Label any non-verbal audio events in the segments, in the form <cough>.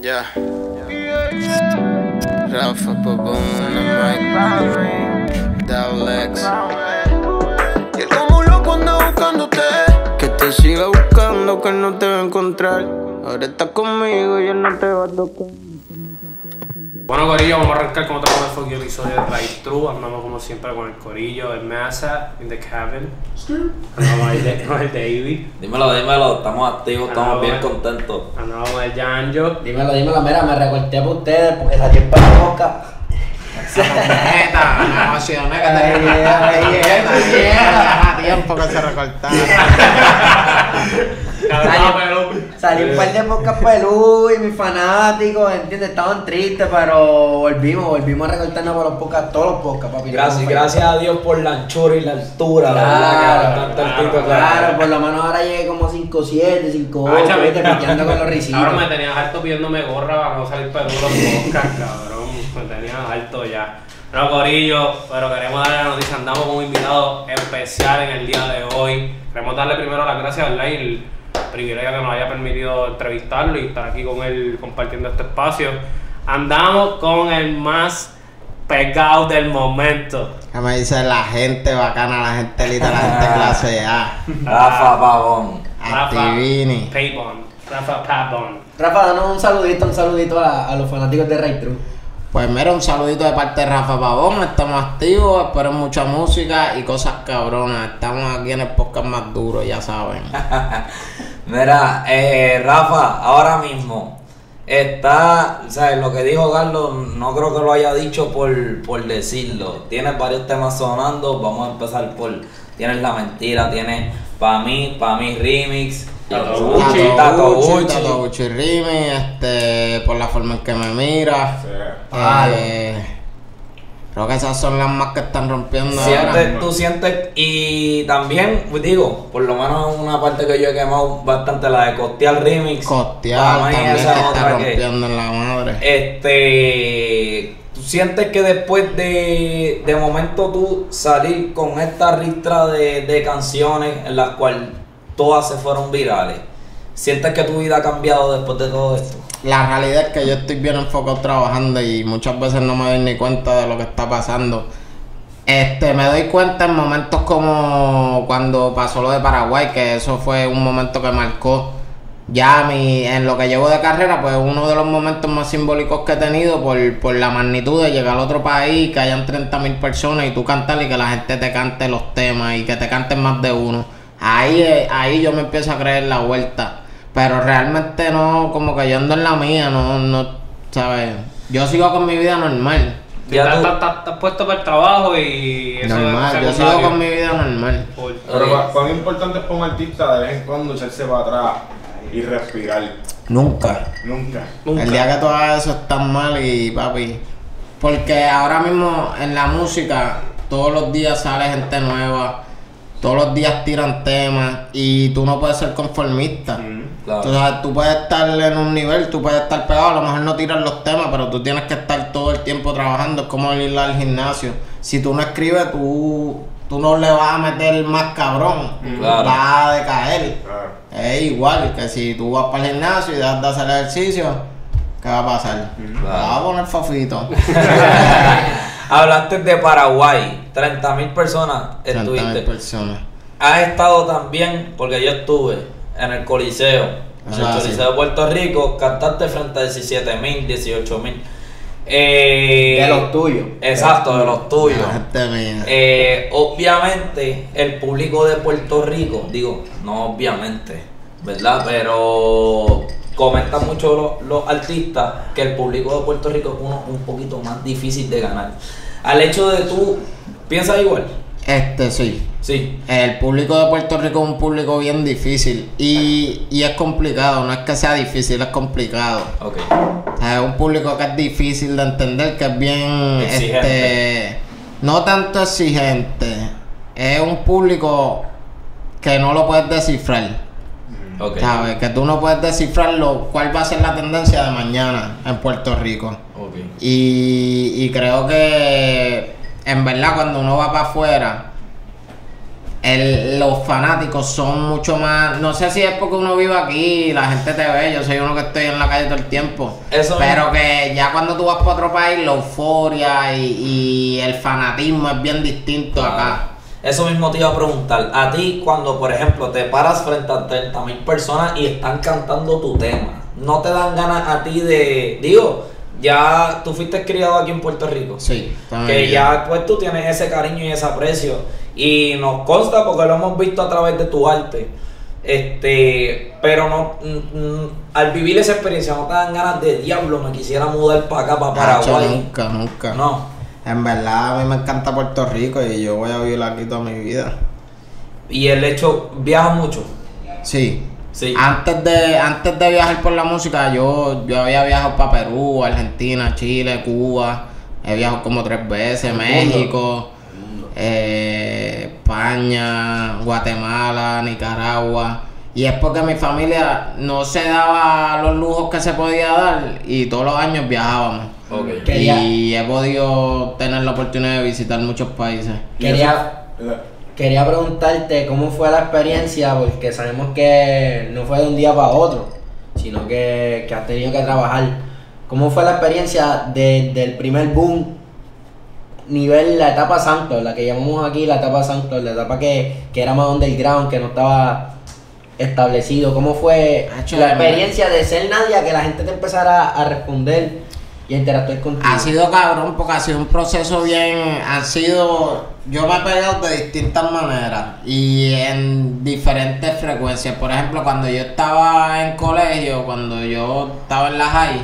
Ya. Rafa Pabón en el mic. Double X. Y él como un loco anda buscándote. Que te siga buscando, que no te va a encontrar. Ahora estás conmigo y él no te va a tocar. Bueno, Corillo, vamos a arrancar con otro fucking episodio de Drive True. Andamos como siempre con el Corillo, el Massa, in the cabin. Andamos con el, de- con el David. Dímelo, dímelo, estamos activos, estamos bien contentos. Andamos con el Janjo. Dímelo, dímelo, mira, me recorté para ustedes porque salí en la boca. Neta, me emocioné que Ay, ay, ay, ay. tiempo que se recortara. Salí un par de pocas pelú y mis fanáticos, ¿entiendes? Estaban tristes, pero volvimos, volvimos a recortarnos por los pocas, todos los pocas, papi. Gracias, No, gracias a Dios por la anchura y la altura, Claro, ¿verdad? Claro, Claro, por lo menos ahora llegué como 5'7, 5'8, Ah, chaval, ¿viste? Piteando con los <laughs> risitos. Ahora me tenías harto pidiéndome gorra para no salir peludo los podcasts, cabrón. Me tenías harto ya. No, Corillo, pero queremos darle la noticia. Andamos con un invitado especial en el día de hoy. Queremos darle primero las gracias al el privilegio que nos haya permitido entrevistarlo y estar aquí con él compartiendo este espacio. Andamos con el más pegado del momento. Que me dice la gente bacana, la gente lita, la gente <laughs> clase A. Rafa Pavón. Activini. Paybon. Rafa Pabon. Rafa, danos un saludito, un saludito a, a los fanáticos de Ray True. Pues mira, un saludito de parte de Rafa Pavón, estamos activos, esperen mucha música y cosas cabronas. Estamos aquí en el podcast más duro, ya saben. <laughs> Mira, eh, Rafa, ahora mismo está, ¿sabes? Lo que dijo Carlos, no creo que lo haya dicho por, por decirlo. Tienes varios temas sonando, vamos a empezar por, tienes La Mentira, tienes Pa' mí, Pa' mí Remix, Tato Gucci, Gucci, Tato Gucci, Gucci. Tato Gucci Rimi, este, por la forma en que me mira. Palo. Eh, creo que esas son las más que están rompiendo ahora. Sientes, tú sientes, y también, pues, digo, por lo menos una parte que yo he quemado bastante, la de Costear Remix. Mí también esa es está otra que- rompiendo en la madre. Este, ¿tú sientes que después de, de momento tú salir con esta ristra de, de canciones en las cuales todas se fueron virales, sientes que tu vida ha cambiado después de todo esto? La realidad es que yo estoy bien enfocado trabajando y muchas veces no me doy ni cuenta de lo que está pasando. Este, me doy cuenta en momentos como cuando pasó lo de Paraguay, que eso fue un momento que marcó ya mi, en lo que llevo de carrera, pues uno de los momentos más simbólicos que he tenido por, por la magnitud de llegar a otro país, que hayan 30 mil personas y tú cantar y que la gente te cante los temas y que te canten más de uno. Ahí, eh, ahí yo me empiezo a creer la vuelta. Pero realmente no, como que yo ando en la mía, no, no, ¿sabes? Yo sigo con mi vida normal. Ya Estás puesto para el trabajo y eso Normal, yo sigo con mi vida normal. Pero cuán importante es para un artista de vez en cuando echarse para atrás y respirar. Nunca. Nunca. Nunca. El día que tú hagas eso estás mal y papi. Porque ahora mismo en la música todos los días sale gente nueva, todos los días tiran temas y tú no puedes ser conformista. Claro. Tú, sabes, tú puedes estar en un nivel, tú puedes estar pegado, a lo mejor no tiras los temas, pero tú tienes que estar todo el tiempo trabajando, es como ir al gimnasio. Si tú no escribes, tú, tú no le vas a meter más cabrón, Claro. vas a decaer. Claro. Es igual que si tú vas para el gimnasio y dejas de hacer ejercicio, ¿qué va a pasar? Vas a poner fafito. <laughs> Hablaste de Paraguay, 30 mil personas 30.000 estuviste. personas. Has estado también, porque yo estuve en el Coliseo, en el Ah, sí. Coliseo de Puerto Rico, cantaste frente a 17 mil, 18 mil. Eh, De los tuyos. Exacto, de los tuyos. Gente mía. Eh, obviamente, el público de Puerto Rico, digo, no obviamente, ¿verdad? Pero comentan mucho los, los artistas que el público de Puerto Rico es uno un poquito más difícil de ganar. Al hecho de tú, ¿piensas igual? Este sí. Sí. El público de Puerto Rico es un público bien difícil y, y es complicado, no es que sea difícil, es complicado. Ok. O sea, es un público que es difícil de entender, que es bien Exigente. este no tanto exigente, es un público que no lo puedes descifrar. Ok. ¿Sabes? Que tú no puedes descifrarlo cuál va a ser la tendencia de mañana en Puerto Rico. Y, y creo que en verdad cuando uno va para afuera, el- los fanáticos son mucho más. No sé si es porque uno vive aquí y la gente te ve. Yo soy uno que estoy en la calle todo el tiempo. Eso pero que ya cuando tú vas para otro país, la euforia y, y el fanatismo es bien distinto acá. Eso mismo te iba a preguntar. A ti, cuando por ejemplo te paras frente a 30 mil personas y están cantando tu tema, ¿no te dan ganas a ti de. Digo, ya tú fuiste criado aquí en Puerto Rico. Sí, Que ya pues tú tienes ese cariño y ese aprecio. Y nos consta porque lo hemos visto a través de tu arte. Este, pero no, mm, al vivir esa experiencia no te dan ganas de diablo, me quisiera mudar para acá, para Hacho, Paraguay. nunca, nunca. No. En verdad, a mí me encanta Puerto Rico y yo voy a vivir aquí toda mi vida. Y el hecho, viaja mucho. Sí. Sí. Antes de, antes de viajar por la música, yo, yo había viajado para Perú, Argentina, Chile, Cuba. He viajado como tres veces, México, eh, España, Guatemala, Nicaragua. Y es porque mi familia no se daba los lujos que se podía dar y todos los años viajábamos. Quería- Y he podido tener la oportunidad de visitar muchos países. Quería, Eh, quería preguntarte cómo fue la experiencia, porque sabemos que no fue de un día para otro, sino que, que has tenido que trabajar. ¿Cómo fue la experiencia de- del primer boom, nivel, la etapa Santos, la que llamamos aquí la etapa Santos, la etapa que, que era más underground, que no estaba establecido? ¿Cómo fue Hacho, la experiencia de ser nadie, a que la gente te empezara a responder y contigo? Ha sido cabrón porque ha sido un proceso bien, ha sido, yo me he pegado de distintas maneras y en diferentes frecuencias. Por ejemplo, cuando yo estaba en colegio, cuando yo estaba en la high,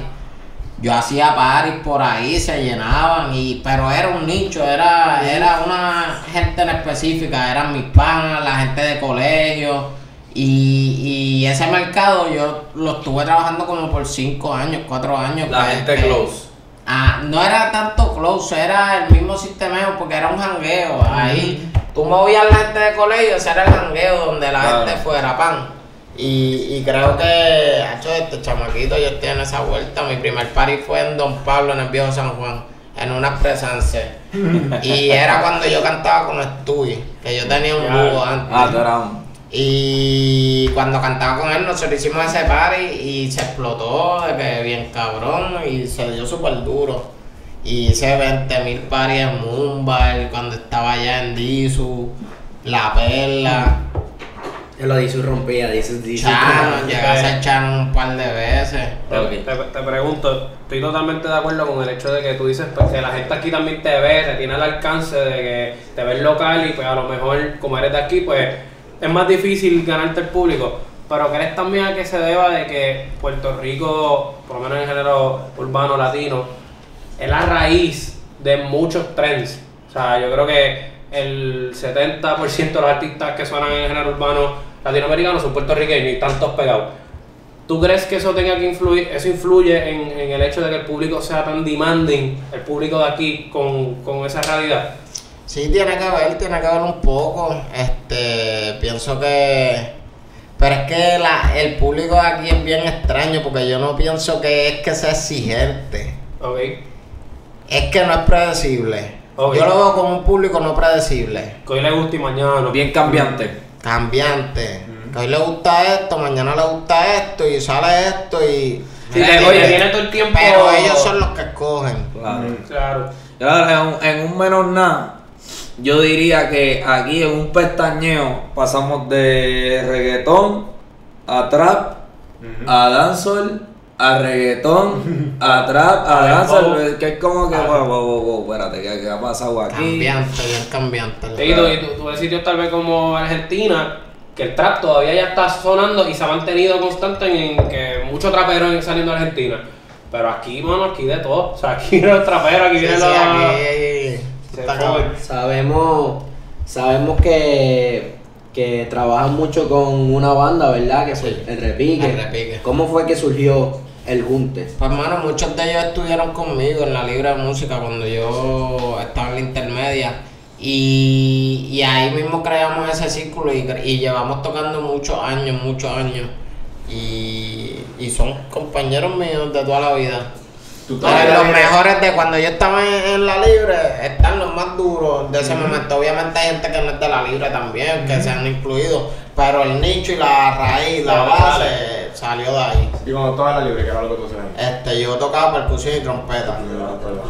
yo hacía paris por ahí, se llenaban, y pero era un nicho, era, era una gente en específica, eran mis panas, la gente de colegio. Y, y ese mercado yo lo estuve trabajando como por cinco años, cuatro años. La que- gente que- close. Ah, no era tanto close, era el mismo sistema porque era un jangueo. Ahí tú movías la gente de colegio, ese era el jangueo donde la Claro. gente fuera pan. Y, y creo que, hecho este chamaquito, yo estoy en esa vuelta. Mi primer party fue en Don Pablo, en el viejo San Juan, en una presencia. <laughs> y era cuando yo cantaba con Stewie, que yo tenía un búho antes. Ah, tú eras un- Y cuando cantaba con él, nosotros hicimos ese party y se explotó de que bien cabrón y se dio súper duro. Y hice 20 mil parties en Mumbai cuando estaba allá en Disu, La Perla, Él lo y rompía, dice, dice. Chano, llegué a ser Chano un par de veces. Te, Ok. te- te pregunto, estoy totalmente de acuerdo con el hecho de que tú dices pues, que la gente aquí también te ve, te tiene al alcance de que te ves local y pues a lo mejor como eres de aquí pues es más difícil ganarte el público. Pero crees también a que se deba de que Puerto Rico, por lo menos en género urbano latino, es la raíz de muchos trends. O sea, yo creo que el 70% de los artistas que suenan en género urbano latinoamericano son puertorriqueños y tantos pegados. ¿Tú crees que eso tenga que influir, eso influye en, en el hecho de que el público sea tan demanding, el público de aquí, con, con esa realidad? Sí, tiene que ver, tiene que ver un poco. Este, pienso que. Pero es que la, el público de aquí es bien extraño porque yo no pienso que es que sea exigente. ¿Ok? Es que no es predecible. Ok. Yo lo veo como un público no predecible. Que hoy le gusta y mañana no. Bien cambiante. Cambiante. Que hoy le gusta esto, mañana le gusta esto y sale esto y. Sí, te- oye, tiene todo el tiempo. Pero ellos son los que escogen. Claro. Claro. Claro, en un, en un menor nada, yo diría que aquí en un pestañeo pasamos de reggaetón a trap, a dancehall, a reggaetón, a <laughs> trap, a A dancehall, que es como que, Ah. wow, wow, wow, wow, espérate, ¿qué, qué ha pasado aquí? Cambiante, bien cambiante. Y tú, y tú- tú ves sitios tal vez como Argentina, que el trap todavía ya está sonando y se ha mantenido constante en que muchos traperos saliendo de Argentina. Pero aquí, mano, aquí de todo. O sea, aquí <laughs> los traperos, aquí Sí, vienen sí, los. aquí Se fue. Sabemos, sabemos que, que trabajan mucho con una banda, ¿verdad? Que fue Sí. el Repique. El Repique. ¿Cómo fue que surgió el Junte? Pues hermano, muchos de ellos estuvieron conmigo en la Libre de Música cuando yo estaba en la intermedia. Y, y ahí mismo creamos ese círculo y, y llevamos tocando muchos años, muchos años. Y, y son compañeros míos de toda la vida. Los mejores de cuando yo estaba en, en la libre están los más duros de ese momento. Obviamente hay gente que no es de la libre también, que se han incluido, pero el nicho y la raíz, la base salió de ahí. Y cuando estabas en la libre, ¿qué era lo que tú hacías? Este, yo tocaba percusión y trompeta.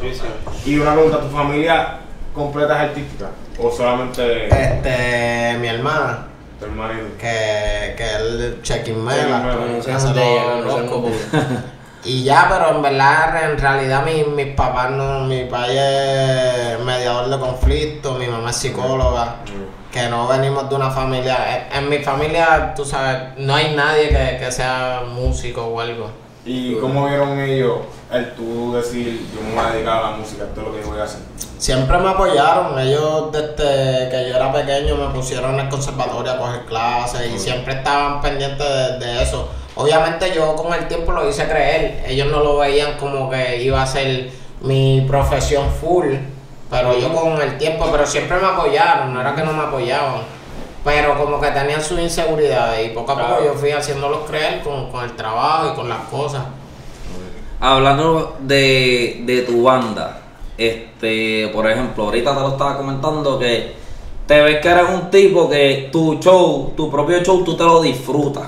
Sí, sí. Y una pregunta, ¿tu familia completa es artística? ¿O solamente Este, mi hermana, tu marido? que, que él Chequín Mela, Chequín Mela. que conozco. <laughs> Y ya, pero en verdad, en realidad, mi- mis papás no, mi papá es mediador de conflicto, mi mamá es psicóloga, que no venimos de una familia, en, en mi familia, tú sabes, no hay nadie que, que sea músico o algo. ¿Y cómo vieron ellos el tú decir, yo me voy a dedicar a la música, esto es lo que voy a hacer? Siempre me apoyaron, ellos desde que yo era pequeño me pusieron en el conservatorio a coger clases y siempre estaban pendientes de, de eso. Obviamente yo con el tiempo lo hice creer, ellos no lo veían como que iba a ser mi profesión full, pero yo con el tiempo, pero siempre me apoyaron, no era que no me apoyaban, pero como que tenían sus inseguridades y poco a poco yo fui haciéndolos creer con, con el trabajo y con las cosas. Hablando de, de tu banda, este, por ejemplo, ahorita te lo estaba comentando que te ves que eres un tipo que tu show, tu propio show, tú te lo disfrutas.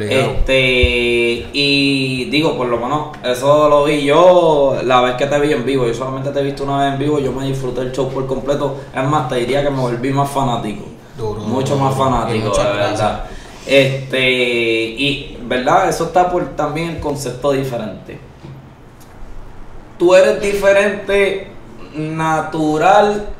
Este, y digo, por lo menos, eso lo vi yo la vez que te vi en vivo. Yo solamente te he visto una vez en vivo, yo me disfruté el show por completo. Es más, te diría que me volví más fanático. Duro, mucho duro, más fanático, de verdad. gracias. Este, y, ¿verdad? Eso está por también el concepto diferente. Tú eres diferente, natural,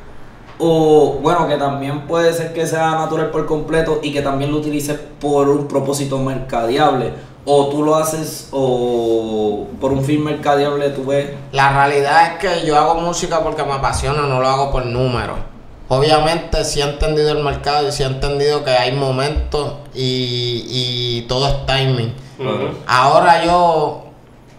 o bueno, que también puede ser que sea natural por completo y que también lo utilices por un propósito mercadeable. O tú lo haces o por un fin mercadeable, tú ves. La realidad es que yo hago música porque me apasiona, no lo hago por números. Obviamente sí he entendido el mercado y sí he entendido que hay momentos y, y todo es timing. Ahora yo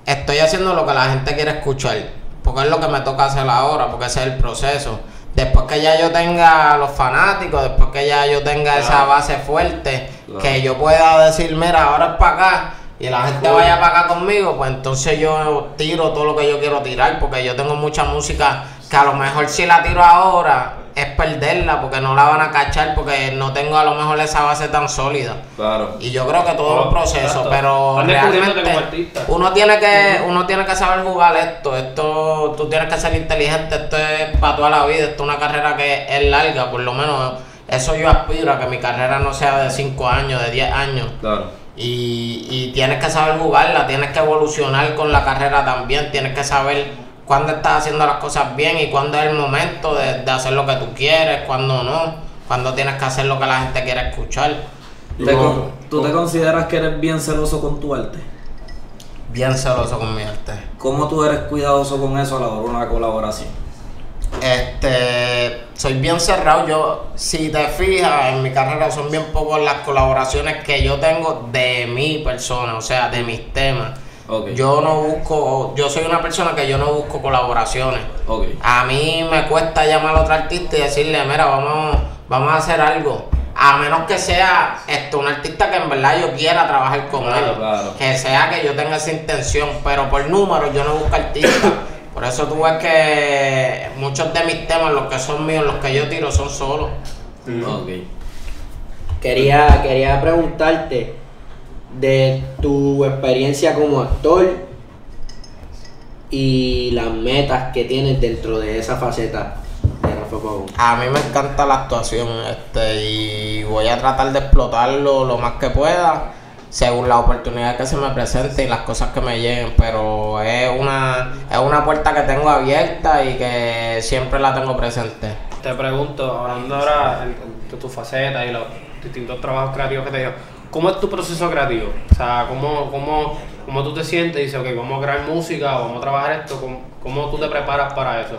estoy haciendo lo que la gente quiere escuchar, porque es lo que me toca hacer ahora, porque ese es el proceso. Después que ya yo tenga los fanáticos, después que ya yo tenga esa base fuerte, Claro. que yo pueda decir, mira, ahora es para acá, y la gente vaya para acá conmigo, pues entonces yo tiro todo lo que yo quiero tirar, porque yo tengo mucha música que a lo mejor si la tiro ahora es perderla, porque no la van a cachar, porque no tengo a lo mejor esa base tan sólida. Claro. Y yo creo que todo es un proceso, Exacto. pero realmente uno tiene que uno tiene que saber jugar esto. Esto tú tienes que ser inteligente. Esto es para toda la vida. Esto es una carrera que es larga, por lo menos eso yo aspiro a que mi carrera no sea de 5 años, de 10 años. Claro. Y, y tienes que saber jugarla, tienes que evolucionar con la carrera también, tienes que saber cuándo estás haciendo las cosas bien y cuándo es el momento de, de hacer lo que tú quieres, cuándo no, cuándo tienes que hacer lo que la gente quiere escuchar. Te ¿Tú te consideras que eres bien celoso con tu arte? Bien celoso con mi arte. ¿Cómo tú eres cuidadoso con eso a la hora de una colaboración? Este, soy bien cerrado. Yo, si te fijas, en mi carrera son bien pocas las colaboraciones que yo tengo de mi persona, o sea, de mis temas. Yo no busco, yo soy una persona que yo no busco colaboraciones. A mí me cuesta llamar a otro artista y decirle, mira, vamos, vamos a hacer algo. A menos que sea esto, un artista que en verdad yo quiera trabajar con Claro, él. claro. Que sea que yo tenga esa intención. Pero por números yo no busco artistas. <coughs> por eso tú ves que muchos de mis temas, los que son míos, los que yo tiro, son solos. Ok. Quería, quería preguntarte de tu experiencia como actor y las metas que tienes dentro de esa faceta de Rafa Pavón. A mí me encanta la actuación este, y voy a tratar de explotarlo lo más que pueda según la oportunidad que se me presente y las cosas que me lleguen, pero es una, es una puerta que tengo abierta y que siempre la tengo presente. Te pregunto, hablando ahora de tu faceta y los distintos trabajos creativos que te dio, ¿cómo es tu proceso creativo? O sea, ¿cómo, cómo, cómo tú te sientes y dices, ok, vamos a crear música o vamos a trabajar esto? ¿Cómo, cómo tú te preparas para eso?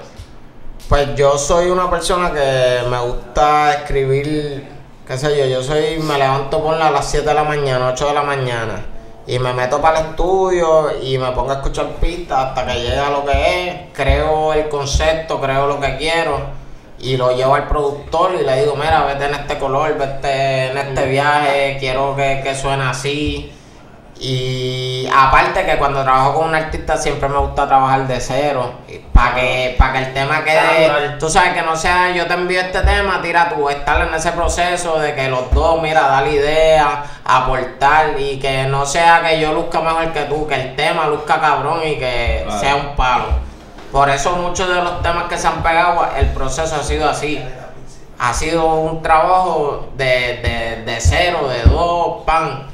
Pues yo soy una persona que me gusta escribir, qué sé yo, yo soy, me levanto por a las 7 de la mañana, 8 de la mañana, y me meto para el estudio y me pongo a escuchar pistas hasta que llegue a lo que es, creo el concepto, creo lo que quiero, y lo llevo al productor y le digo, mira, vete en este color, vete en este viaje, quiero que, que suene así. Y aparte que cuando trabajo con un artista siempre me gusta trabajar de cero. Para que, para que el tema quede. Tú sabes que no sea yo te envío este tema, tira tú, estar en ese proceso de que los dos, mira, dar idea, aportar y que no sea que yo luzca mejor que tú, que el tema luzca cabrón y que sea un palo. Por eso muchos de los temas que se han pegado, el proceso ha sido así. Ha sido un trabajo de, de, de cero, de dos, pan.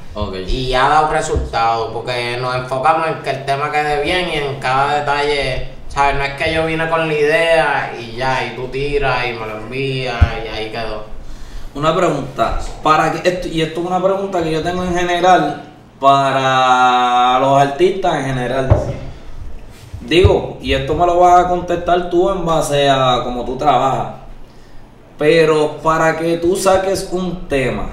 Y ha dado resultados, porque nos enfocamos en que el tema quede bien y en cada detalle, ¿sabes? No es que yo vine con la idea y ya, y tú tiras y me lo envías y ahí quedó. Una pregunta, para que esto, y esto es una pregunta que yo tengo en general para los artistas en general. Digo, y esto me lo vas a contestar tú en base a cómo tú trabajas. Pero para que tú saques un tema,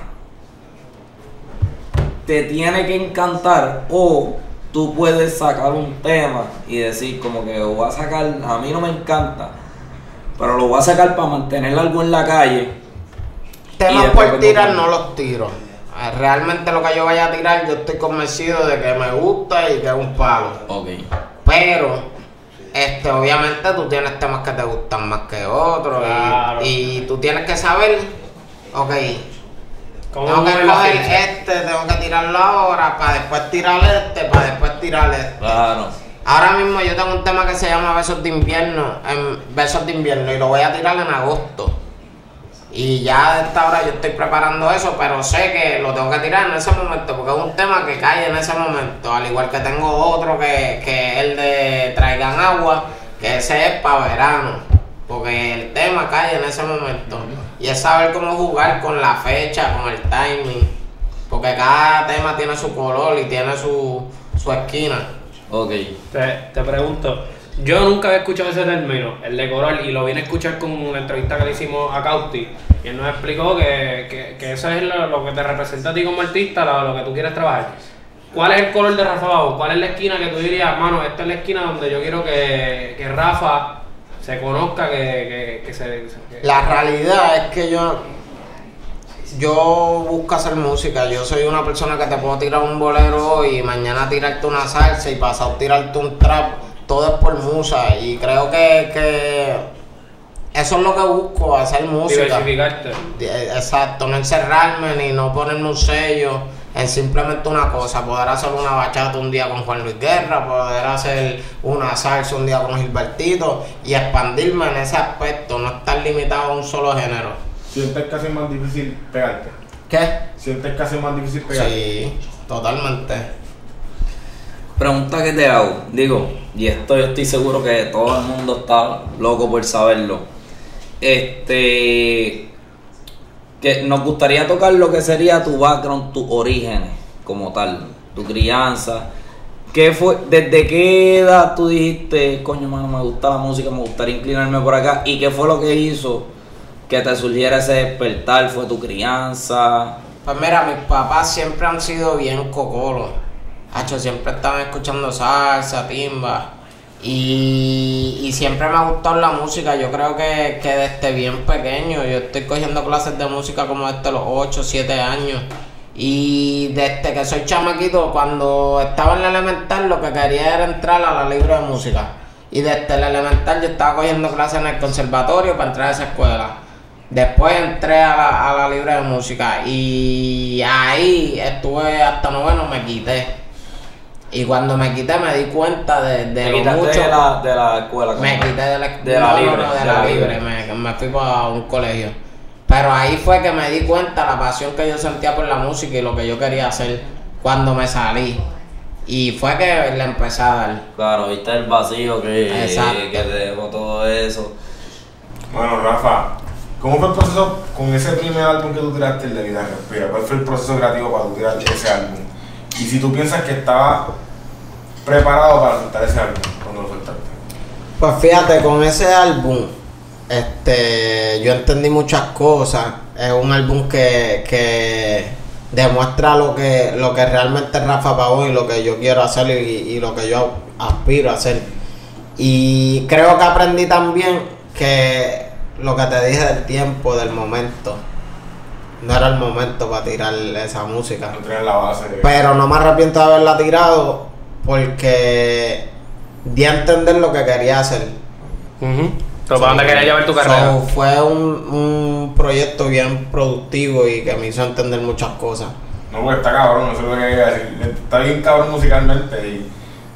te tiene que encantar o tú puedes sacar un tema y decir como que lo voy a sacar, a mí no me encanta, pero lo voy a sacar para mantener algo en la calle. Temas por tirar no los tiro. Eh, Realmente lo que yo vaya a tirar, yo estoy convencido de que me gusta y que es un palo. Ok. Pero, este, obviamente tú tienes temas que te gustan más que otros. y- Claro. Y, tú tienes que saber, ok, ¿Cómo tengo que coger este, tengo que tirarlo ahora, para después tirar este, para después tirar este. Claro. Ahora mismo yo tengo un tema que se llama Besos de Invierno, en Besos de Invierno, y lo voy a tirar en agosto. Y ya de esta hora yo estoy preparando eso, pero sé que lo tengo que tirar en ese momento, porque es un tema que cae en ese momento. Al igual que tengo otro que, que es el de Traigan Agua, que ese es para verano, porque el tema cae en ese momento. Y es saber cómo jugar con la fecha, con el timing, porque cada tema tiene su color y tiene su, su esquina. Ok. Te, te pregunto, yo nunca había escuchado ese término, el de coral, y lo vine a escuchar con una entrevista que le hicimos a Cauti, y él nos explicó que, que, que eso es lo, lo que te representa a ti como artista, lo, que tú quieres trabajar. ¿Cuál es el color de Rafa Bajo? ¿Cuál es la esquina que tú dirías, mano, esta es la esquina donde yo quiero que, que Rafa se conozca, que, que, se... La realidad es que yo yo busco hacer música. Yo soy una persona que te puedo tirar un bolero y mañana tirarte una salsa y pasado tirarte un trap. Todo es por musa. Y creo que, que eso es lo que busco, hacer música. diversificarte. Exacto, no encerrarme ni no ponerme un sello en simplemente una cosa, poder hacer una bachata un día con Juan Luis Guerra, poder hacer una salsa un día con Gilbertito y expandirme en ese aspecto, no estar limitado a un solo género. Sientes que hace más difícil pegarte. ¿Qué? Sientes que hace más difícil pegarte. Sí, totalmente. Pregunta que te hago, digo, y esto yo estoy seguro que todo el mundo está loco por saberlo. Este, que nos gustaría tocar lo que sería tu background, tus orígenes, como tal, tu crianza. ¿Qué fue, desde qué edad tú dijiste, coño, mano, me gusta la música, me gustaría inclinarme por acá? ¿Y qué fue lo que hizo que te surgiera ese despertar? ¿Fue tu crianza? Pues mira, mis papás siempre han sido bien cocolos. Hacho, siempre estaban escuchando salsa, timba. Y, y siempre me ha gustado la música. Yo creo que, que desde bien pequeño. Yo estoy cogiendo clases de música como desde los 8, 7 años. Y desde que soy chamaquito, cuando estaba en la elemental, lo que quería era entrar a la libre de música. Y desde la elemental yo estaba cogiendo clases en el conservatorio para entrar a esa escuela. Después entré a la, a la libre de música y ahí estuve hasta noveno, me quité. Y cuando me quité me di cuenta de, de lo mucho. de la, de la escuela. Me quité de la, De la no, no, libre, no, de de la la libre, libre. Me, me fui para un colegio. Pero ahí fue que me di cuenta la pasión que yo sentía por la música y lo que yo quería hacer cuando me salí. Y fue que le empecé a dar. Claro, viste el vacío que, Exacto. que te dejó todo eso. Bueno, Rafa, ¿cómo fue el proceso con ese primer álbum que tú tiraste, el de Vida Respira? ¿Cuál fue el proceso creativo para tú tirar ese álbum? Y si tú piensas que estaba preparado para soltar ese álbum cuando lo soltaste. Pues fíjate, con ese álbum, este, yo entendí muchas cosas. Es un álbum que, que demuestra lo que, lo que realmente es Rafa Pavón y lo que yo quiero hacer y lo que yo aspiro a hacer. Y creo que aprendí también que lo que te dije del tiempo, del momento. No era el momento para tirar esa música. No tienes la base. Pero no me arrepiento de haberla tirado porque di a entender lo que quería hacer. Pero ¿para dónde querías llevar tu carrera? So, fue un, un proyecto bien productivo y que me hizo entender muchas cosas. No, porque está cabrón, no sé lo que quería decir. Está bien cabrón musicalmente. Y,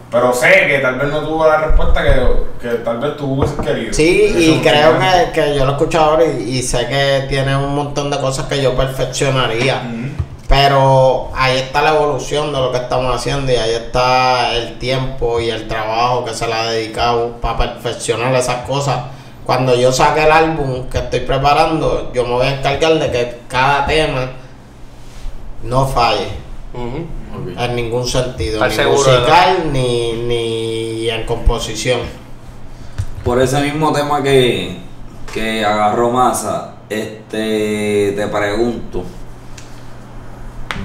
pero sé que tal vez no tuvo la respuesta que, que tal vez tú hubieses querido. Sí, Eso y creo que, que yo lo he escuchado ahora y, y sé que tiene un montón de cosas que yo perfeccionaría. Pero ahí está la evolución de lo que estamos haciendo y ahí está el tiempo y el trabajo que se le ha dedicado para perfeccionar esas cosas. Cuando yo saque el álbum que estoy preparando, yo me voy a encargar de que cada tema no falle En ningún sentido, Estar ni musical ni, ni en composición. Por ese mismo tema que, que agarró masa, este te pregunto.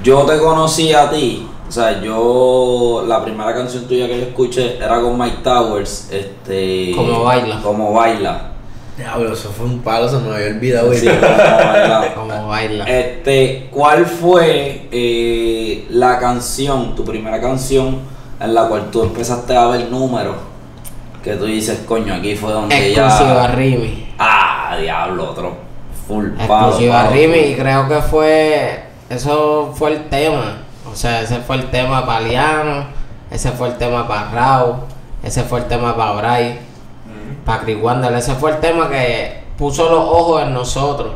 Yo te conocí a ti, o sea, yo la primera canción tuya que yo escuché era con Mike Towers, este Como baila. Como baila. Diablo, eso fue un palo, se me había olvidado. Sí, como baila. Este, ¿cuál fue eh, la canción, tu primera canción en la cual tú empezaste a ver números? Que tú dices, coño, aquí fue donde Exclusiva ya. Rimi. Ah, diablo, otro full palo. Exclusiva Rimi y creo que fue eso fue el tema o sea ese fue el tema para Liano ese fue el tema para Raúl ese fue el tema para Bray para Chris Wander ese fue el tema que puso los ojos en nosotros.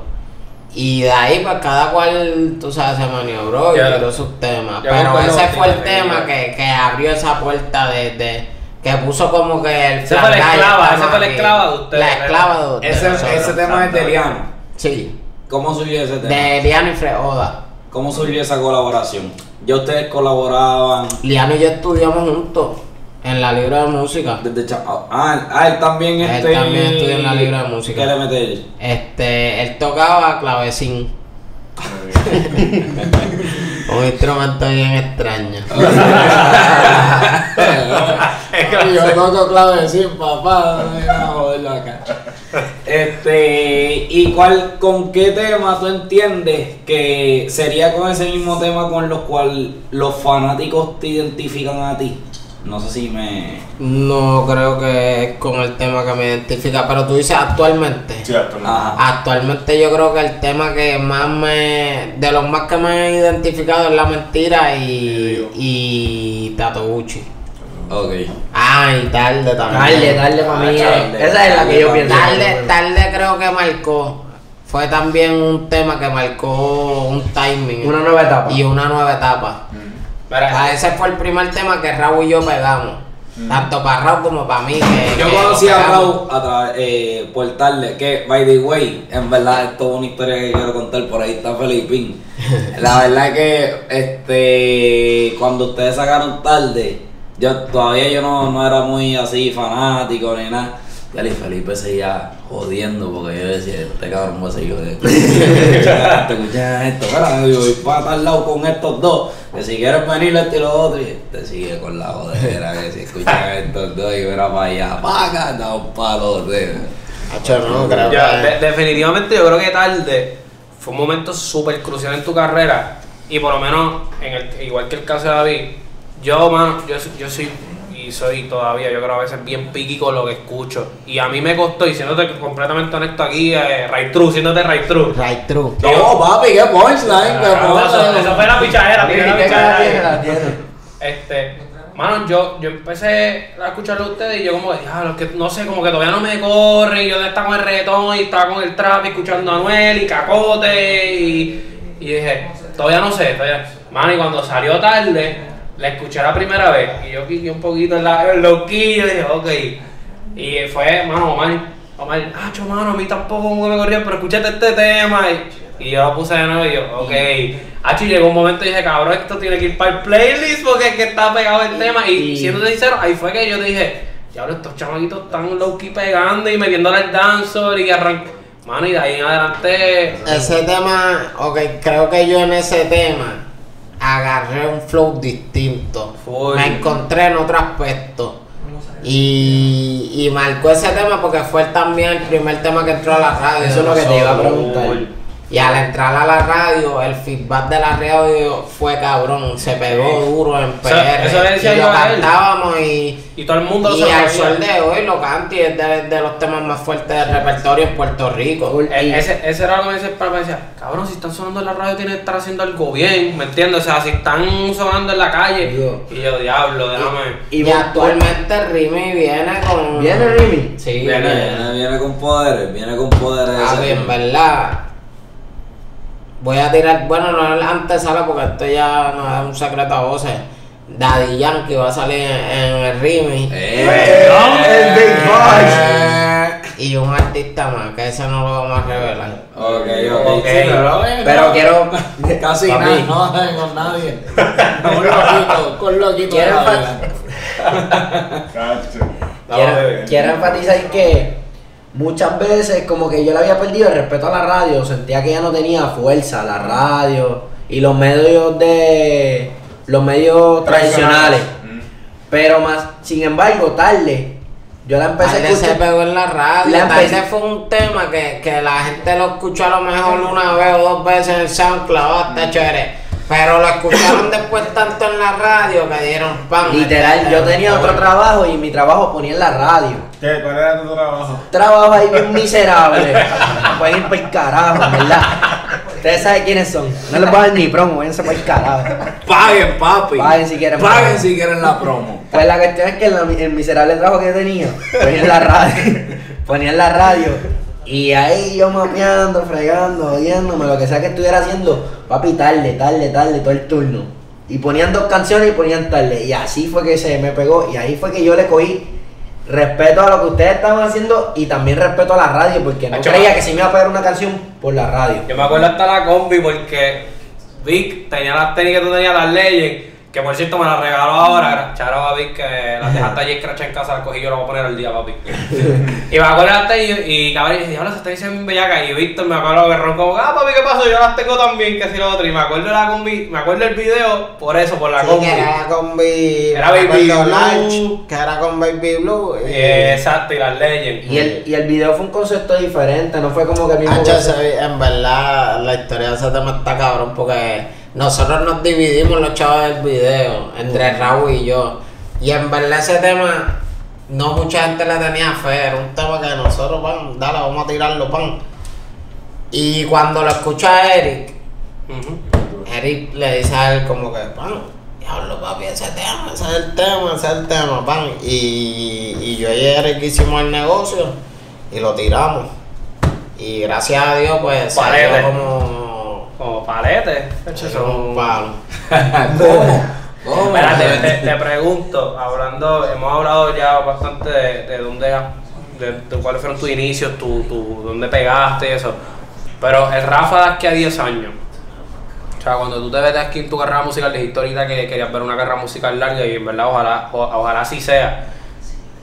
Y de ahí pues cada cual tú sabes se maniobró y tiró sus temas. Pero ese fue el tema que, que abrió esa puerta de, de- que puso como que el Ese fue la esclava, esa fue la esclava de ustedes, la esclava de ustedes. Ese, nosotros. ese tema es de Liano. sí. ¿Cómo surgió ese tema? de Liano y Freoda. ¿Cómo surgió esa colaboración? Ya ustedes colaboraban. Liano y yo estudiamos juntos en la libra de música. desde cha- Ah, ah, él también Él este. también estudia en la libra de música. ¿Qué le mete él? Este, él tocaba clavecín, <laughs> un instrumento bien extraño. <laughs> yo toco clavecín, papá. no me voy a joderlo acá. Este, ¿y cuál, con qué tema tú entiendes que sería con ese mismo tema con los cual los fanáticos te identifican a ti? No sé si me. No creo que es con el tema que me identifica, pero tú dices actualmente. Sí, actualmente. Ajá. Actualmente yo creo que el tema que más me... De los más que me he identificado es La Mentira y... Y Tato Gucci. Ok. Ah, y Tarde también. Tarde, tarde para mí. Ah, es- tarde, Esa es la que yo pienso. Tarde, tarde creo que marcó. Fue también un tema que marcó un timing. Una nueva etapa. Y una nueva etapa. Ah, ese fue el primer tema que Raúl y yo pegamos. Tanto para Raúl como para mí. Que, Yo que conocí a. Raúl a eh, por tarde, que by the way, en verdad esto es una historia que quiero contar, por ahí está Felipín. <laughs> La verdad es que este cuando ustedes sacaron tarde, yo todavía yo no, no era muy así fanático ni nada. Y Felipe seguía jodiendo porque yo decía, este cabrón va a seguir jodiendo. <laughs> Escucha esto, Mira, yo voy para tal lado con estos dos. Que si quieres venir este y lo otro, y te sigue con la jodera, que si escuchan <laughs> estos dos y mira para allá, para acá, da un palo de. No, creo yo- que... de- definitivamente yo creo que tarde fue un momento súper crucial en tu carrera y por lo menos, en el, igual que el caso de David, yo, mano, yo, yo soy y soy todavía, yo creo a veces bien piqui con lo que escucho y a mí me costó, y siéndote completamente honesto aquí, eh, right true, siéndote right true. Right true. No, papi, qué punchline, qué Ah, eso, punchline. eso fue la pichadera, tiré la pichadera. tiene, la tiene. Este, mano, yo, yo empecé a escucharlo a ustedes y yo como, diablo, es que no sé, como que todavía no me corre, y yo estaba con el reggaetón y estaba con el trap y escuchando a Anuel y Cacote y, y dije, todavía no sé, todavía. Mano, y cuando salió tarde, la escuché la primera vez y yo quiqué un poquito en la el loquillo y dije, ok. Y fue, mano, Omar, Omar, ah, mano, a mí tampoco me corría, pero escúchate este tema. Y, y yo lo puse de nuevo y yo, ok. Ah, llegó un momento y dije, cabrón, esto tiene que ir para el playlist porque es que está pegado el tema. Y, siendo sincero, ahí fue que yo dije, diablo, estos chamaquitos están low key pegando y metiéndole el dancer y arrancó. Mano, y de ahí en adelante. Ese tema, ok, creo que yo en ese tema agarré un flow distinto. Me encontré en otro aspecto. Y, y marcó ese tema porque fue también el primer tema que entró a la radio. Eso es lo que te iba a preguntar. Y Y al entrar a la radio, el feedback de la radio fue cabrón, se pegó duro en PR. eso le decía y yo lo a él. cantábamos y, Y todo el mundo lo y al sol de hoy lo canta y es de, de los temas más fuertes del repertorio en Puerto Rico. E- Ese, ese era lo que me decía el papá, me decía, cabrón, si están sonando en la radio tienen que estar haciendo algo bien, ¿me entiendes? O sea, si están sonando en la calle, Digo. y yo, diablo, déjame. Y, vos- actualmente Rimi viene con. ¿Viene Rimi? Sí, Viene, viene. Viene, con poderes, viene con poderes. Ah, bien, verdad. Voy a tirar, bueno, no es la antesala porque esto ya no es un secreto a voces. Daddy Yankee va a salir en, en el Rimi. Eh, El Big Boss. eh. Y un artista más, que ese no lo vamos a revelar. Ok, ok. Ok. sí, pero, Pero quiero. <laughs> Casi nada, no con nadie. <laughs> Con loquito, con loquito. Quiero. Quiero, quiero enfatizar que muchas veces como que yo le había perdido el respeto a la radio, sentía que ya no tenía fuerza la radio y los medios de los medios tradicionales. Mm. Pero más, sin embargo, tarde, yo la empecé a Tarde se escuchar. pegó en la radio. La empecé- Tarde fue un tema que, que la gente lo escuchó a lo mejor una vez o dos veces en el SoundCloud, oh, está chévere. Pero lo escucharon después tanto en la radio que dieron pan. Literal, yo tenía otro trabajo y mi trabajo ponía en la radio. ¿Qué? ¿Cuál era tu trabajo? Trabajo ahí bien miserable. Pueden ir para el carajo, ¿verdad? Ustedes saben quiénes son. No les voy a dar ni promo, váyanse para el carajo. Paguen, papi. Paguen si quieren Paguen pagar. si quieren la promo. Pues la cuestión es que la- el miserable trabajo que yo tenía, ponía en la radio, ponía en la radio, y ahí yo mapeando, fregando, odiándome, lo que sea que estuviera haciendo, papi, tarde, tarde, tarde, todo el turno. Y ponían dos canciones y ponían tarde, y así fue que se me pegó, y ahí fue que yo le cogí respeto a lo que ustedes estaban haciendo y también respeto a la radio, porque no creía que se me iba a pegar una canción por la radio. Yo me acuerdo hasta la combi porque Vic tenía las que tú tenías, las leyes, que por cierto me las regaló ahora. Charo a Vic que las dejaste allí escrachar en casa, las cogí yo, las voy a poner al día, papi. <laughs> y me acuerdo de las tenis y cabrón, y dije, ahora esas tenis se ven bellacas. Y Víctor me acuerdo que ronco como, ah, papi, ¿qué pasó? Yo las tengo también, que así lo otro. Y me acuerdo de la combi, me acuerdo del video por eso, por la Sí, combi. que era con Baby. Era Baby Blue. Lunch, que era con Baby Blue. y- Eh, exacto, y las leyes. Y el, y el video fue un concepto diferente, no fue como que el mismo ese- en verdad, la historia de ese tema está cabrón porque nosotros nos dividimos los chavos del video entre Raúl y yo. Y en verdad ese tema no mucha gente le tenía fe, era un tema que nosotros, pan, dale, vamos a tirarlo, pan. Y cuando lo escucha Eric. Eric le dice a él como que, pan, diablo papi, ese tema, ese es el tema, ese es el tema, pan. Y, y yo y Eric hicimos el negocio y lo tiramos. Y gracias a Dios, pues salió como, Como palete. como un palo. <laughs> ¿Cómo? ¿Cómo? Espérate, te, te pregunto, hablando, hemos hablado ya bastante de, de dónde, de, de cuáles fueron tus inicios, tu, tu, dónde pegaste y eso. Pero el Rafa de aquí a 10 años, o sea, cuando tú te ves de aquí en tu carrera musical, dijiste ahorita que querías ver una carrera musical larga y en verdad ojalá, o- ojalá así sea.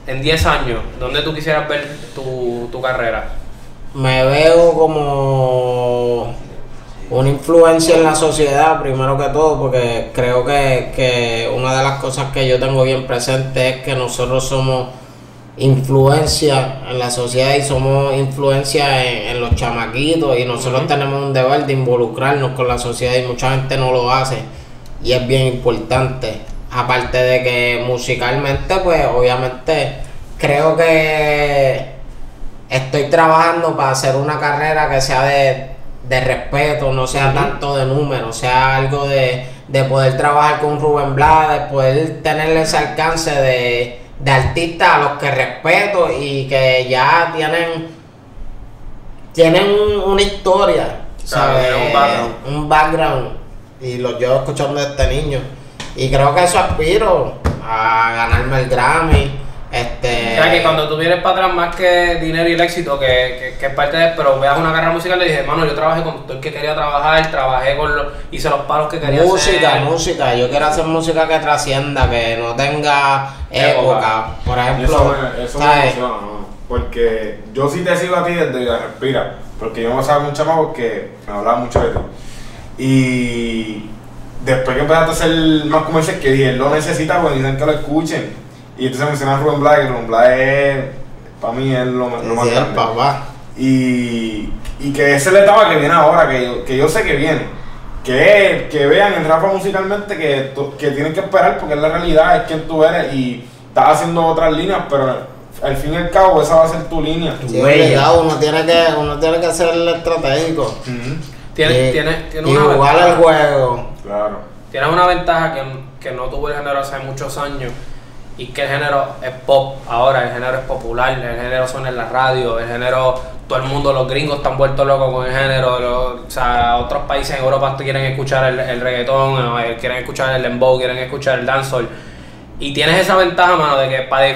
En 10 años, ¿dónde tú quisieras ver tu, tu carrera? Me veo como una influencia en la sociedad, primero que todo, porque creo que, que una de las cosas que yo tengo bien presente es que nosotros somos influencia en la sociedad y somos influencia en, en los chamaquitos y nosotros tenemos un deber de involucrarnos con la sociedad y mucha gente no lo hace y es bien importante. Aparte de que musicalmente, pues obviamente creo que estoy trabajando para hacer una carrera que sea de, de respeto, no sea tanto de números, sea algo de, de poder trabajar con Rubén Blades, de poder tener ese alcance de, de artistas a los que respeto y que ya tienen tienen una historia, ¿sabes? un background. Un background. Y los llevo escuchando desde niño. Y creo que eso aspiro a ganarme el Grammy. Este, O sea, que cuando tú vienes para atrás más que dinero y el éxito, que, que, que es parte de, pero veas una carrera musical, le dije, hermano, yo trabajé con todo el que quería trabajar, trabajé con los, hice los palos que quería música, hacer. música. Yo quiero hacer música que trascienda, que no tenga Época. época. Por ejemplo, eso me, eso me ¿sabes? emociona, ¿no? Porque yo sí te sigo a ti desde Vida Respira. Porque yo me sabía mucho más porque me hablaba mucho de ti. Y después que empezaste a hacer más comerciales, que dije, él lo necesita porque dicen que lo escuchen. Y entonces mencionas a Rubén Blades, que Rubén Blades es, para mí es lo, lo más Sí, el grande. papá. Y, y que esa es la etapa que viene ahora, que yo, que yo sé que viene. Que, que vean en Rafa musicalmente que, que tienen que esperar porque es la realidad, es quien tú eres y estás haciendo otras líneas, pero al fin y al cabo esa va a ser tu línea. Sí, Huella. obligado, uno tiene que, uno tiene que ser estratégico. Ujú, Tiene, y, tiene, tiene y una jugar ventaja. el juego. Claro. Tienes una ventaja que, que no tuvo el género hace muchos años y que el género es pop ahora, el género es popular, el género suena en la radio, el género, todo el mundo, los gringos están vueltos locos con el género, los- o sea, otros países en Europa quieren escuchar el, el reggaetón, eh, quieren escuchar el dembow, quieren escuchar el dancehall. Y tienes esa ventaja, mano, de que para,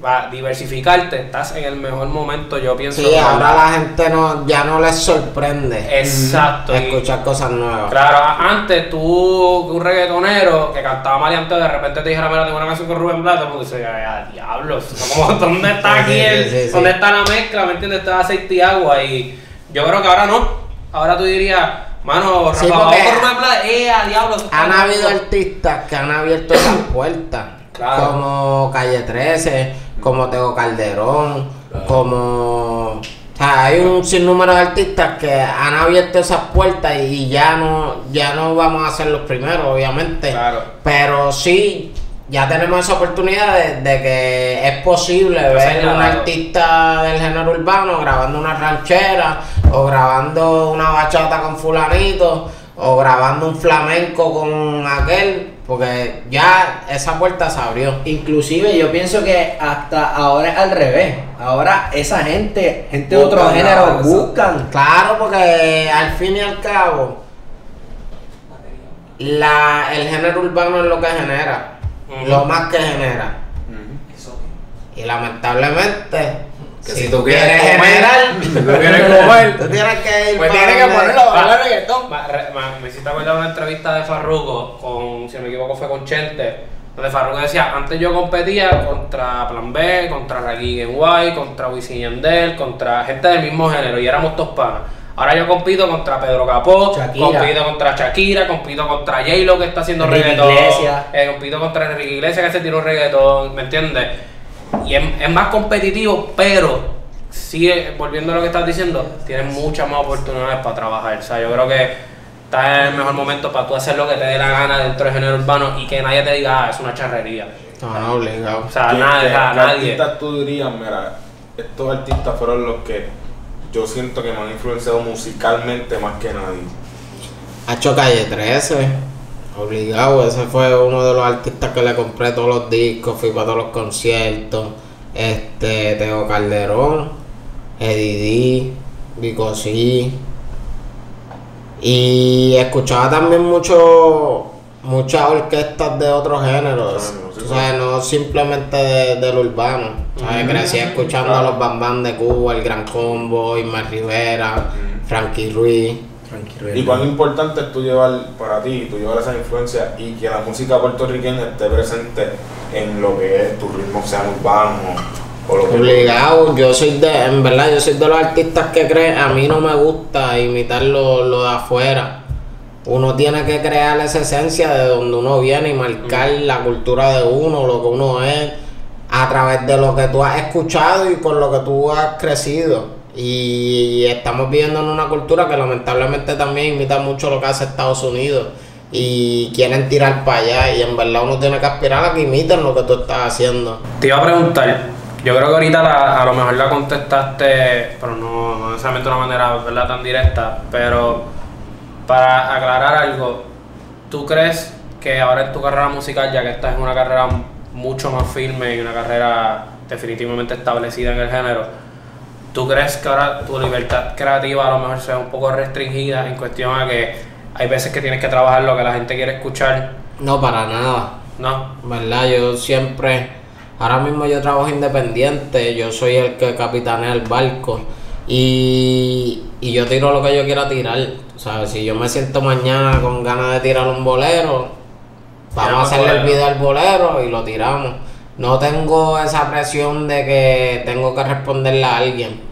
para diversificarte estás en el mejor momento, yo pienso. Sí, ahora la gente no, ya no les sorprende Exacto. escuchar cosas nuevas. Claro, antes tú, un reggaetonero que cantaba maleanteo, de repente te dijera, mira, tengo una canción con Rubén Blades, pues dices, ya, diablos, como, <laughs> ¿dónde está aquí el, sí, sí. dónde está la mezcla, ¿me entiendes? Está aceite y agua y yo creo que ahora no, ahora tú dirías, mano, Rafa, vamos con Rubén Blades, eh, a diablos. Han habido artistas que han abierto esas puertas. Claro. Como Calle 13, como Tego Calderón, como. O sea, hay un sinnúmero de artistas que han abierto esas puertas y ya no, ya no vamos a ser los primeros, obviamente. Claro. Pero sí, ya tenemos esa oportunidad de, de que es posible ver un artista del género urbano grabando una ranchera, o grabando una bachata con fulanito, o grabando un flamenco con aquel, porque ya esa puerta se abrió. Inclusive yo pienso que hasta ahora es al revés. Ahora esa gente, gente de otro género, buscan. Claro, porque al fin y al cabo, la, el género urbano es lo que genera, lo más que genera. Y lamentablemente, Que si tú quieres comer, <laughs> generar, tú quieres comer, tú tienes que ir Pues para tiene que ponerlo a bailar reggaetón. Ma- re- ma- Me hiciste acordar una entrevista de Farruko con, si no me equivoco, fue con Chente. Donde Farruko decía, antes yo competía contra Plan B, contra Raggy Guay, contra Wisin y Yandel, contra gente del mismo género y éramos todos panas. Ahora yo compito contra Pedro Capó, Shakira. compito contra Shakira, compito contra J-Lo que está haciendo Enrique reggaetón, Iglesias. eh, compito contra Enrique Iglesias que se tiró reggaetón, ¿me entiendes? Y es, es más competitivo, pero sigue, volviendo a lo que estás diciendo, tienes muchas más oportunidades para trabajar. O sea, yo creo que estás en el mejor momento para tú hacer lo que te dé la gana dentro del género urbano y que nadie te diga, ah, es una charrería. No, no, obligado. O sea, ¿Qué- nadie, qué nadie. artistas tú dirías, mira, estos artistas fueron los que yo siento que me han influenciado musicalmente más que nadie? Hacho Calle 13, obligado, ese fue uno de los artistas que le compré todos los discos, fui para todos los conciertos, este, Teo Calderón, Eddie D, Vico C. Y escuchaba también mucho, muchas orquestas de otros géneros, Claro, sí, o sea, no simplemente de- del urbano. ¿sabes? Crecí escuchando a los Bam Bam de Cuba, el Gran Combo, Ismael Rivera, Frankie Ruiz. Tranquilo. ¿Y cuán importante es tú llevar para ti, tú llevar esa influencia y que la música puertorriqueña esté presente en lo que es tu ritmo, sea urbano o lo que Obligado, yo soy de, en verdad, yo soy de los artistas que creen, a mí no me gusta imitar lo, lo de afuera. Uno tiene que crear esa esencia de donde uno viene y marcar la cultura de uno, lo que uno es, a través de lo que tú has escuchado y con lo que tú has crecido. Y estamos viviendo en una cultura que lamentablemente también imita mucho lo que hace Estados Unidos. Y quieren tirar para allá. Y en verdad uno tiene que aspirar a que imiten lo que tú estás haciendo. Te iba a preguntar, yo creo que ahorita la- a lo mejor la contestaste, pero no, no de una manera ¿verdad? tan directa, pero para aclarar algo, ¿tú crees que ahora en tu carrera musical, ya que estás en una carrera mucho más firme y una carrera definitivamente establecida en el género, ¿tú crees que ahora tu libertad creativa a lo mejor sea un poco restringida en cuestión a que hay veces que tienes que trabajar lo que la gente quiere escuchar? No, para nada. ¿No? ¿Verdad? Yo siempre, ahora mismo yo trabajo independiente, yo soy el que capitanea el barco y, y yo tiro lo que yo quiera tirar. ¿Sabes? Si yo me siento mañana con ganas de tirar un bolero, vamos a hacerle el video al bolero y lo tiramos. No tengo esa presión de que tengo que responderle a alguien.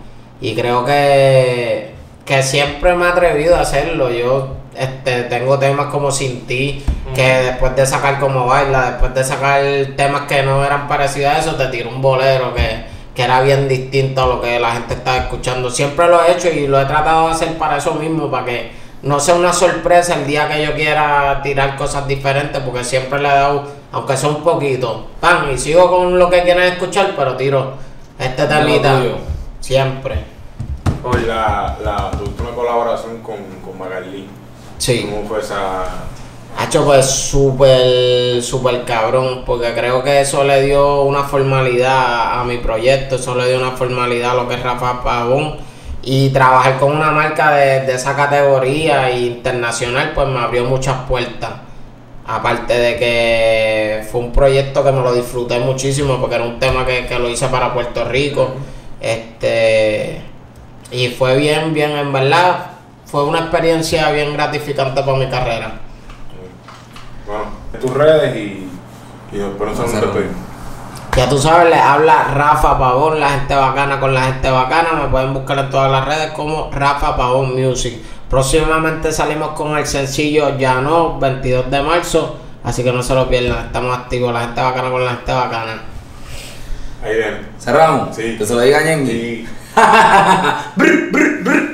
Y creo que, que siempre me he atrevido a hacerlo. Yo este, tengo temas como Sin Ti, que después de sacar como baila, después de sacar temas que no eran parecidos a eso, te tiro un bolero que, que era bien distinto a lo que la gente estaba escuchando. Siempre lo he hecho y lo he tratado de hacer para eso mismo, para que no sea una sorpresa el día que yo quiera tirar cosas diferentes, porque siempre le he dado, aunque sea un poquito, pan, y sigo con lo que quieren escuchar, pero tiro este temita siempre. Oye, la, la, tu última colaboración con, con Magalí. Sí. ¿Cómo fue esa...? Hacho, pues súper, súper cabrón, porque creo que eso le dio una formalidad a mi proyecto, eso le dio una formalidad a lo que es Rafa Pavón. Y trabajar con una marca de, de esa categoría internacional, pues me abrió muchas puertas. Aparte de que fue un proyecto que me lo disfruté muchísimo, porque era un tema que, que lo hice para Puerto Rico. Este. Y fue bien, bien, en verdad, fue una experiencia bien gratificante para mi carrera. Bueno, en tus redes y, y después nos Hacer- despedimos. Ya tú sabes, le habla Rafa Pavón, la gente bacana con la gente bacana. Me pueden buscar en todas las redes como Rafa Pavón Music. Próximamente salimos con el sencillo Ya no, 22 de marzo. Así que no se lo pierdan, estamos activos. La gente bacana con la gente bacana. Ahí ven. Cerramos. Sí. Que se lo diga Ñengui. Sí. <laughs> brr, brr, brr.